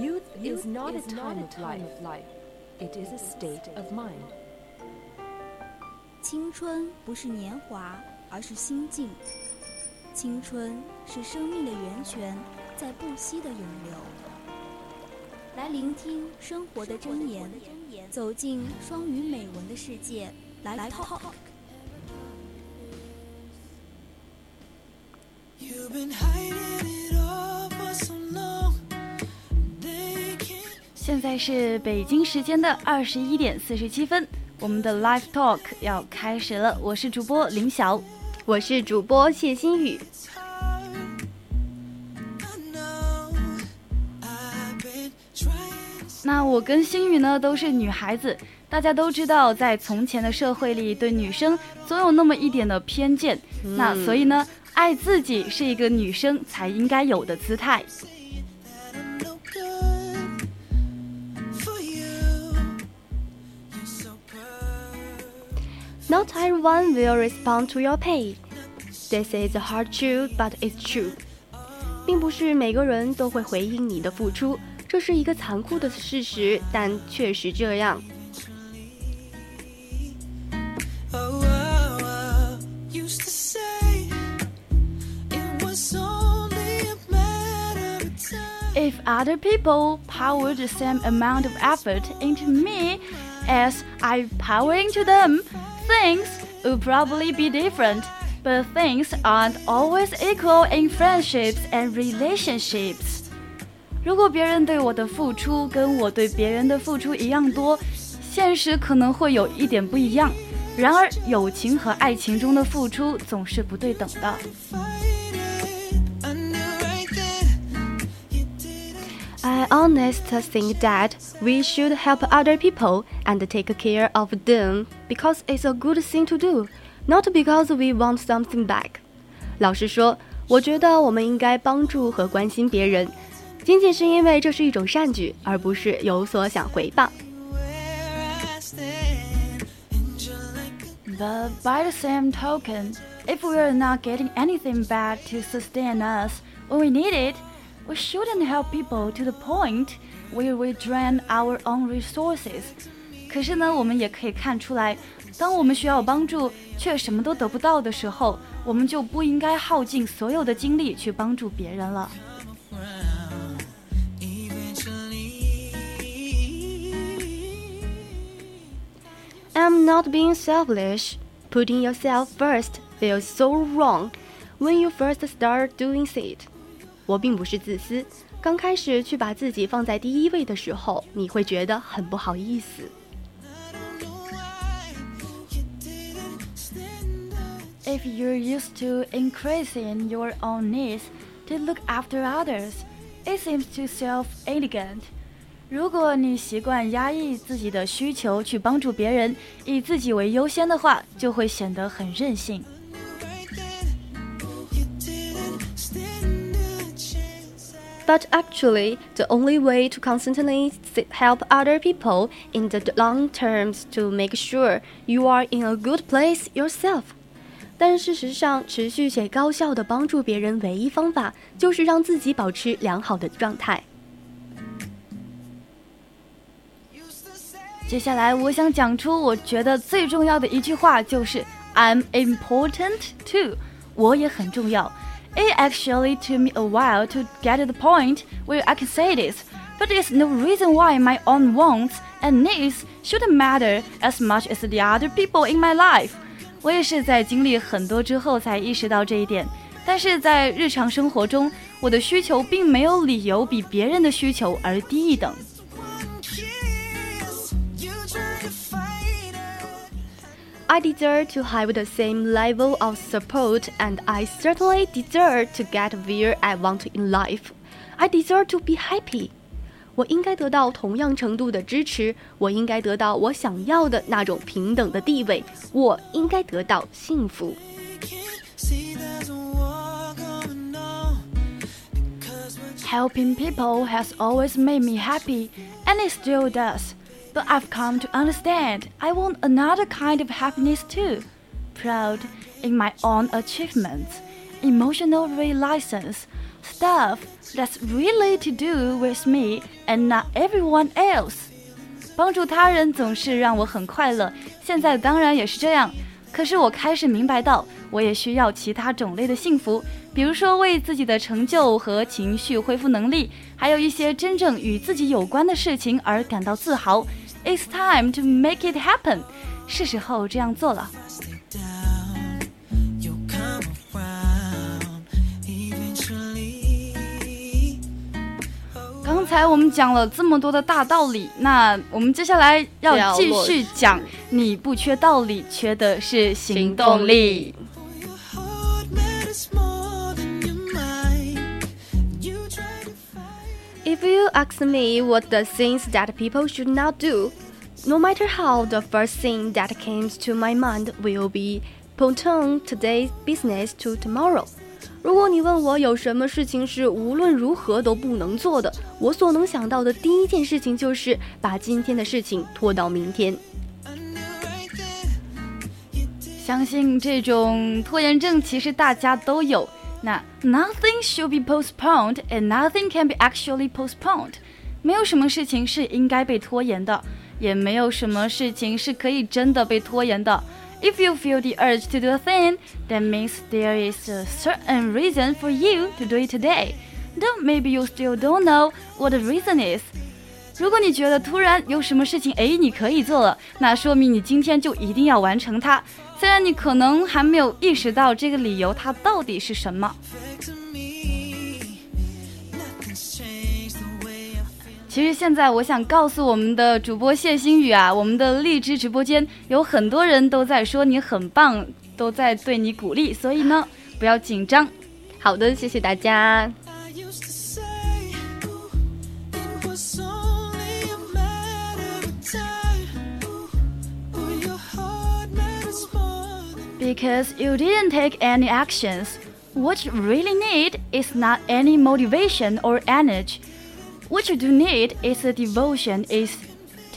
Youth is not a time of life, it is a state of mind. 青春不是年华，而是心境。青春是生命的源泉，在不息的涌流。来聆听生活的箴言，走进双语美文的世界，来 talk。现在是北京时间的二十一点四十七分，我们的 Live Talk 要开始了。我是主播林晓，我是主播谢新宇。那我跟星宇呢都是女孩子，大家都知道，在从前的社会里，对女生总有那么一点的偏见。那所以呢，爱自己是一个女生才应该有的姿态。Not everyone will respond to your pain. This is a hard truth, but it's true. 并不是每个人都会回应你的付出，这是一个残酷的事实，但确实这样。If other people pour the same amount of effort into me as I pour into them, things would probably be different, but things aren't always equal in friendships and relationships. 如果别人对我的付出跟我对别人的付出一样多，现实可能会有一点不一样。然而，友情和爱情中的付出总是不对等的。I honestly think that we should help other people and take care of them because it's a good thing to do, not because we want something back. 老实说，我觉得我们应该帮助和关心别人，仅仅是因为这是一种善举，而不是有所想回报。But by the same token, if we are not getting anything back to sustain us when we need it, we shouldn't help people to the point where we drain our own resources. 可是呢，我们也可以看出来，当我们需要帮助却什么都得不到的时候，我们就不应该耗尽所有的精力去帮助别人了。I'm not being selfish. Putting yourself first feels so wrong when you first start doing it. 我并不是自私，刚开始去把自己放在第一位的时候，你会觉得很不好意思。If you're used to increasing your own needs to look after others, it seems too self-elegant. 如果你习惯压抑自己的需求去帮助别人，以自己为优先的话，就会显得很任性。But actually, the only way to constantly help other people in the long terms to make sure you are in a good place yourself. 但事实上，持续且高效的帮助别人唯一方法就是让自己保持良好的状态。接下来，我想讲出我觉得最重要的一句话，就是 "I'm important too"，我也很重要。 It actually took me a while to get to the point where I can say this, but there's no reason why my own wants and needs shouldn't matter as much as the other people in my life. 我也是在经历很多之后才意识到这一点。但是在日常生活中，我的需求并没有理由比别人的需求而低一等。 I deserve to have the same level of support, and I certainly deserve to get where I want in life. I deserve to be happy. 我应该得到同样程度的支持，我应该得到我想要的那种平等的地位，我应该得到幸福。Helping people has always made me happy, and it still does. But I've come to understand I want another kind of happiness too. Proud in my own achievements, emotional realizance, stuff that's really to do with me and not everyone else。帮助他人总是让我很快乐，现在当然也是这样。可是我开始明白到，我也需要其他种类的幸福，比如说为自己的成就和情绪恢复能力，还有一些真正与自己有关的事情而感到自豪。 It's time to make it happen，是时候这样做了。刚才我们讲了这么多的大道理，那我们接下来要继续讲。你不缺道理，缺的是行动力。You ask me what the things that people should not do, no matter how, the first thing that comes to my mind will be postpone today's business to tomorrow. 如果你问我有什么事情是无论如何都不能做的，我所能想到的第一件事情就是把今天的事情拖到明天。相信这种拖延症其实大家都有。那 nothing should be postponed and nothing can be actually postponed，没有什么事情是应该被拖延的，也没有什么事情是可以真的被拖延的。If you feel the urge to do a thing, that means there is a certain reason for you to do it today. Though maybe you still don't know what the reason is. 如果你觉得突然有什么事情，哎，你可以做了，那说明你今天就一定要完成它。 虽然你可能还没有意识到这个理由它到底是什么。其实现在我想告诉我们的主播谢星宇啊，我们的荔枝直播间有很多人都在说你很棒，都在对你鼓励，所以呢，不要紧张。好的，谢谢大家。Because you didn't take any actions, what you really need is not any motivation or energy. What you do need is a devotion, is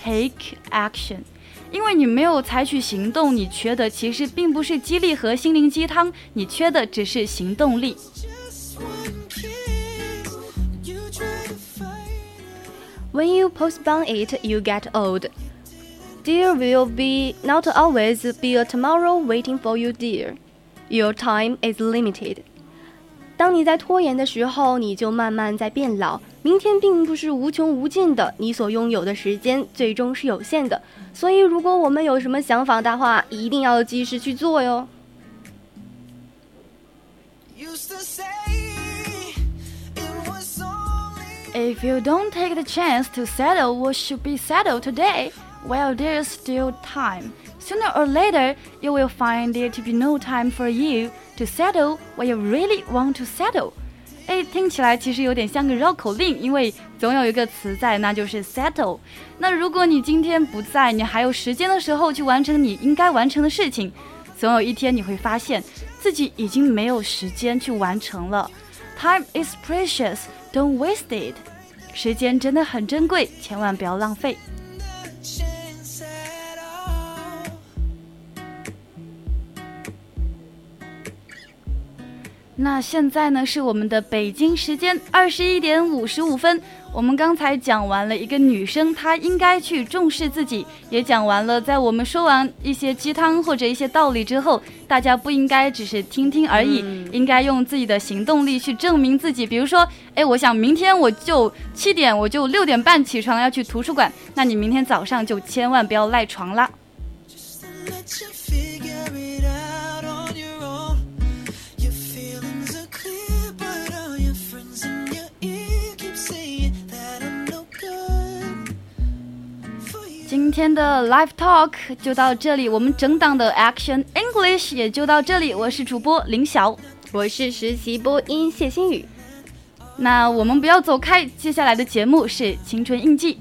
take action。因为你没有采取行动，你缺的其实并不是激励和心灵鸡汤，你缺的只是行动力。When you postpone it, you get old. There will be not always be a tomorrow waiting for you, dear. Your time is limited. 当你在拖延的时候，你就慢慢在变老。明天并不是无穷无尽的，你所拥有的时间最终是有限的。所以，如果我们有什么想法的话，一定要及时去做哟。If you don't take the chance to settle what should be settled today, Well，there is still time. Sooner or later, you will find there to be no time for you to settle what you really want to settle。哎，听起来其实有点像个绕口令，因为总有一个词在，那就是 settle。那如果你今天不在，你还有时间的时候去完成你应该完成的事情，总有一天你会发现自己已经没有时间去完成了。Time is precious, don't waste it。时间真的很珍贵，千万不要浪费。那现在呢是我们的北京时间二十一点五十五分。我们刚才讲完了一个女生，她应该去重视自己，也讲完了，在我们说完一些鸡汤或者一些道理之后，大家不应该只是听听而已，应该用自己的行动力去证明自己。比如说，哎，我想明天我就七点，我就六点半起床要去图书馆，那你明天早上就千万不要赖床了。天的 Live Talk 就到这里，我们整档的 Action English 也就到这里。我是主播林晓，我是实习播音谢新宇。那我们不要走开，接下来的节目是青春印记。